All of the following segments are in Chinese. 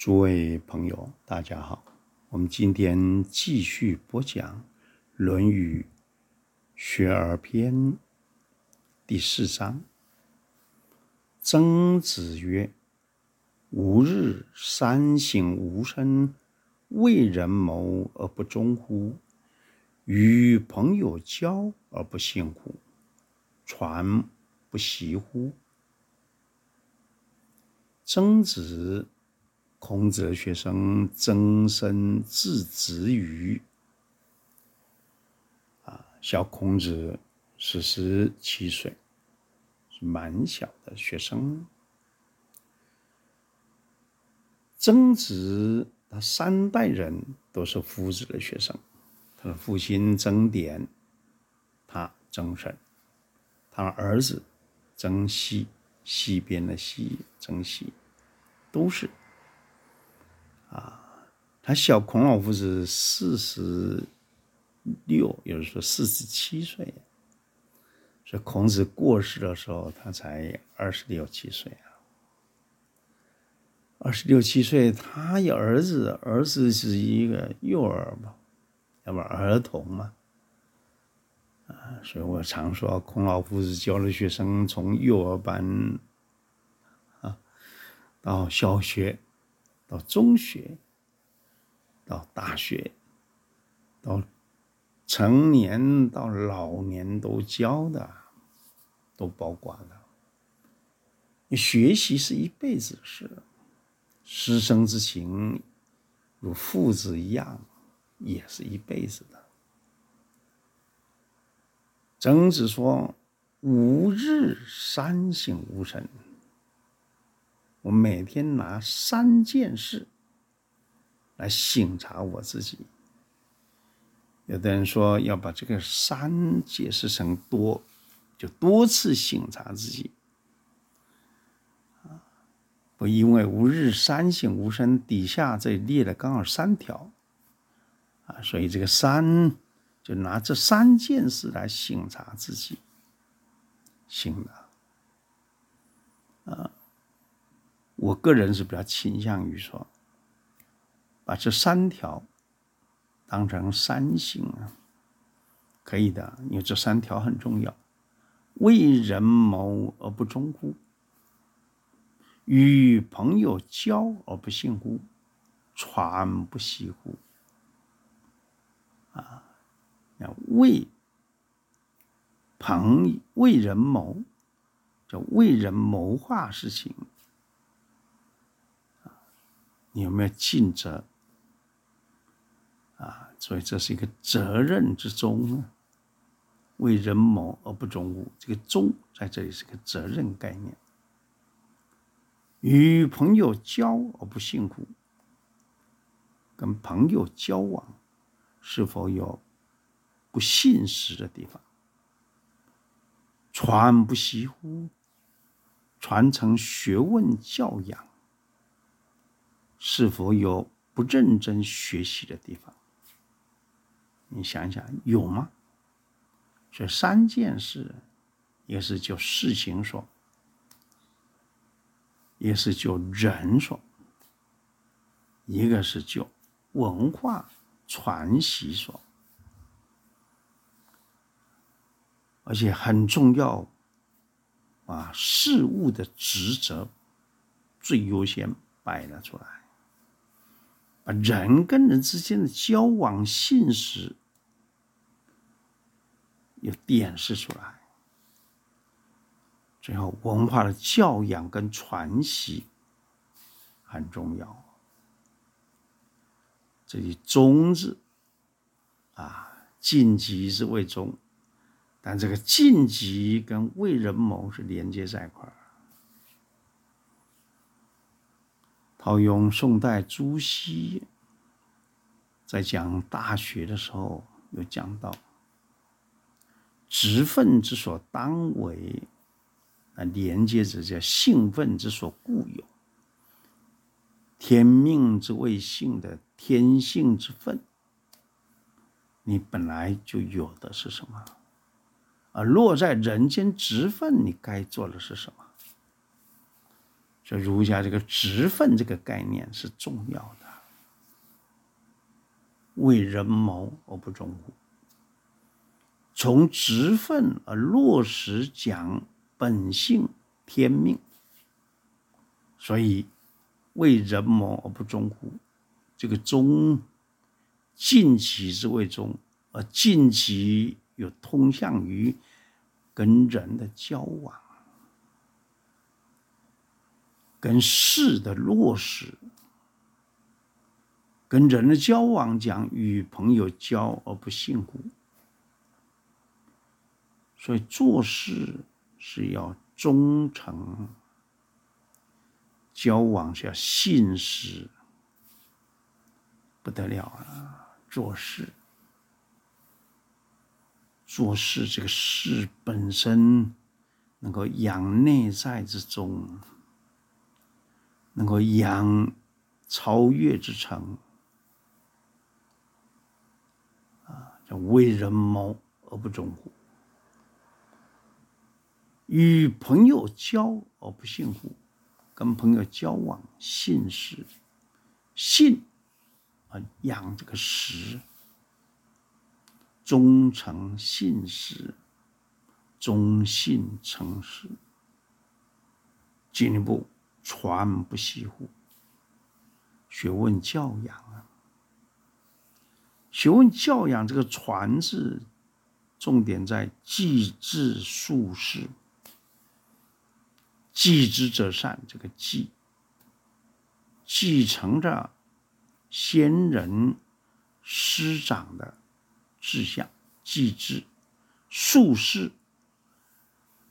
诸位朋友，大家好。我们今天继续播讲《论语·学而篇》第四章。曾子曰：“吾日三省吾身，为人谋而不忠乎？与朋友交而不信乎？传不习乎？”曾子。孔子的学生曾参字子羽，啊，小孔子是十七岁，是蛮小的学生。曾子他三代人都是夫子的学生，他的父亲曾点，他曾参，他儿子曾皙，西边的西，曾皙，都是。啊，他小孔老夫子四十六，有人说四十七岁，所以孔子过世的时候，他才二十六七岁啊。二十六七岁，他有儿子，儿子是一个幼儿嘛，要不儿童嘛。啊，所以我常说，孔老夫子教的学生从幼儿班啊到小学。到中学，到大学，到成年，到老年都教的，都包括了。你学习是一辈子的事，师生之情如父子一样，也是一辈子的。曾子说：“吾日三省吾身。”我每天拿三件事来省察我自己。有的人说要把这个“三”解释成多，就多次省察自己。啊，不，因为“吾日三省吾身”底下这列了刚好三条，啊，所以这个“三”就拿这三件事来省察自己，醒了，啊。我个人是比较倾向于说，把这三条当成三性啊，可以的，因为这三条很重要。为人谋而不忠乎？与朋友交而不信乎？传不习乎？啊，要为朋为人谋，叫为人谋划事情。你有没有尽责？啊，所以这是一个责任之中呢。为人谋而不忠乎？这个“忠”在这里是个责任概念。与朋友交而不信乎？跟朋友交往是否有不信实的地方？传不习乎？传承学问教养。是否有不认真学习的地方？你想想，有吗？这三件事，一个是就事情说，一个是就人说，一个是就文化传习说，而且很重要啊，事物的职责最优先摆了出来。把人跟人之间的交往信实有点示出来，最后文化的教养跟传习很重要。这里“忠”字啊，晋级是为忠，但这个晋级跟为人谋是连接在一块儿。套用宋代朱熹在讲《大学》的时候，有讲到“职分之所当为”，啊，连接着叫“性分之所固有”，“天命之谓性”的“天性之分”，你本来就有的是什么？而落在人间职分，你该做的是什么？这儒家这个职分这个概念是重要的，为人谋而不忠乎？从职分而落实讲本性天命，所以为人谋而不忠乎？这个忠，尽其之谓忠，而尽其又通向于跟人的交往。跟事的落实，跟人的交往讲与朋友交而不信乎？所以做事是要忠诚，交往是要信实，不得了啊！做事，做事这个事本身能够养内在之中。能够养超越之诚啊，叫为人谋而不忠乎？与朋友交而不信乎？跟朋友交往信实，信啊养这个实，忠诚信实，忠信诚实，进一步。传不习乎？学问教养啊，学问教养这个“传”字，重点在继志述事。继之则善，这个“继”继承着先人师长的志向，继志述事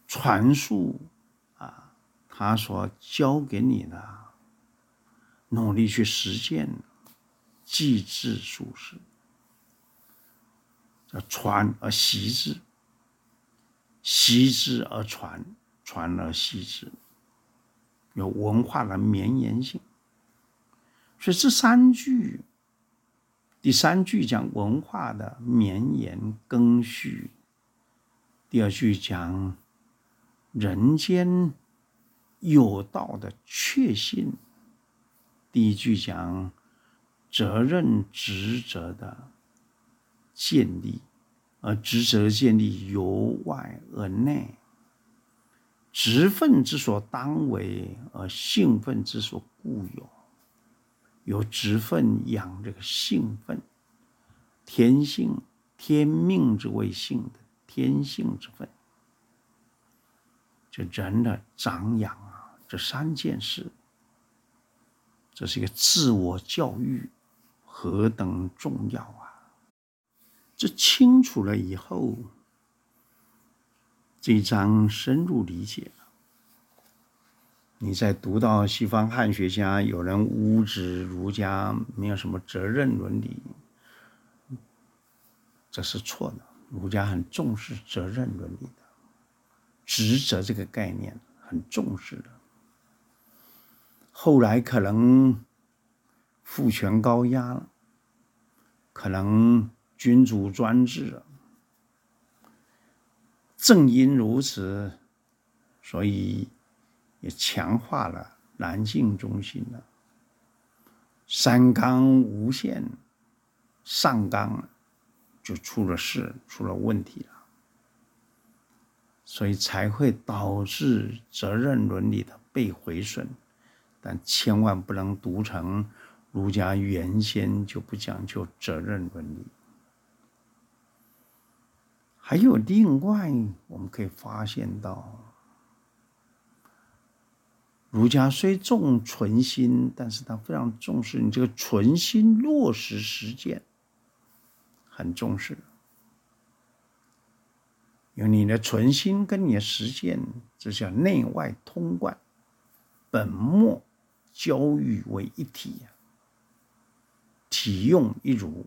传述。他所教给你的，努力去实践，继志述事，叫传而习之，习之而传，传而习之，有文化的绵延性。所以这三句，第三句讲文化的绵延更续，第二句讲人间。有道的确信，第一句讲责任职责的建立，而职责建立由外而内，职分之所当为，而性分之所固有，由职分养这个性分，天性天命之谓性的天性之分，就人的长养。这三件事，这是一个自我教育，何等重要啊！这清楚了以后，这一章深入理解了。你在读到西方汉学家有人污指儒家没有什么责任伦理，这是错的。儒家很重视责任伦理的，职责这个概念很重视的。后来可能父权高压了，可能君主专制了。正因如此，所以也强化了男性中心了。三纲无限，上纲就出了事，出了问题了，所以才会导致责任伦理的被毁损。但千万不能读成儒家原先就不讲究责任伦理。还有另外，我们可以发现到，儒家虽重存心，但是他非常重视你这个存心落实实践，很重视。有你的存心跟你的实践，这叫内外通贯，本末。教育为一体，体用一如，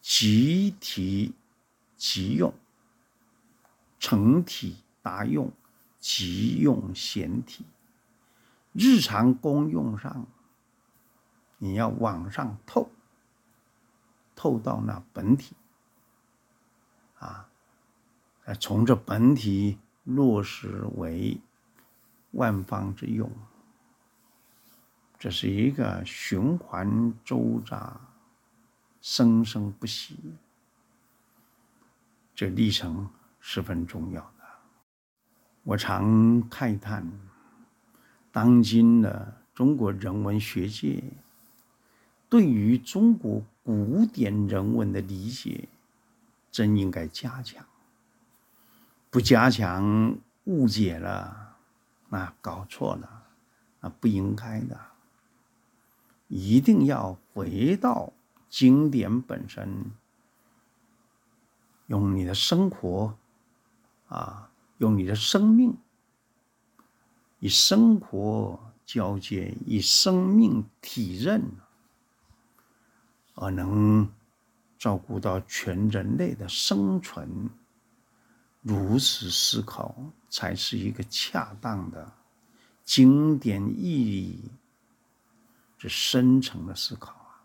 集体即用，成体达用，即用显体。日常功用上，你要往上透，透到那本体，啊，从这本体落实为万方之用。这是一个循环周匝、生生不息，这历程十分重要的。我常慨叹，当今的中国人文学界对于中国古典人文的理解，真应该加强。不加强，误解了，那搞错了，那不应该的。一定要回到经典本身，用你的生活，啊。用你的生命，以生活交接，以生命体认，而能照顾到全人类的生存。如此思考，才是一个恰当的经典意义之深层的思考啊！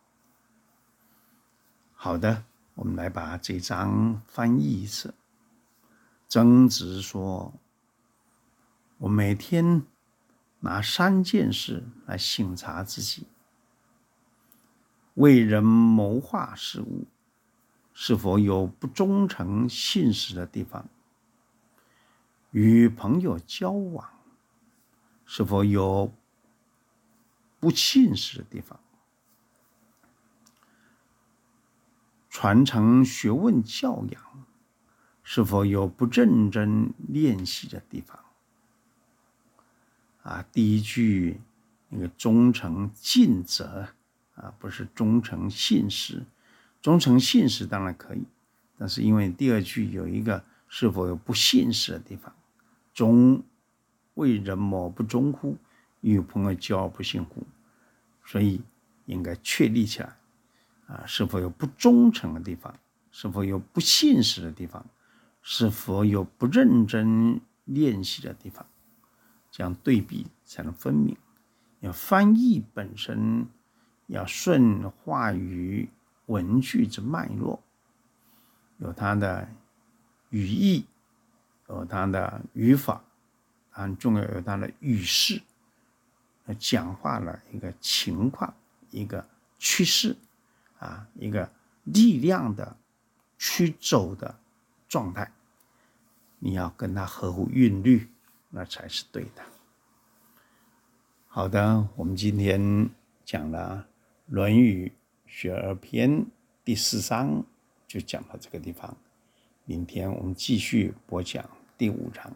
好的，我们来把这章翻译一次。曾子说：“我每天拿三件事来省察自己：为人谋划事务，是否有不忠诚信实的地方；与朋友交往，是否有不信实的地方；传承学问教养。”是否有不认真练习的地方？啊，第一句那个忠诚尽责啊，不是忠诚信实，忠诚信实当然可以，但是因为第二句有一个是否有不信实的地方，忠为人谋不忠乎？与朋友交而不信乎？所以应该确立起来啊，是否有不忠诚的地方？是否有不现实的地方？是否有不认真练习的地方？这样对比才能分明。要翻译本身要顺话语文句之脉络，有它的语义，有它的语法，很重要有它的语势，讲话的一个情况，一个趋势，啊，一个力量的驱走的。状态，你要跟他合乎韵律，那才是对的。好的，我们今天讲了《论语学而篇》第四章，就讲到这个地方。明天我们继续播讲第五章。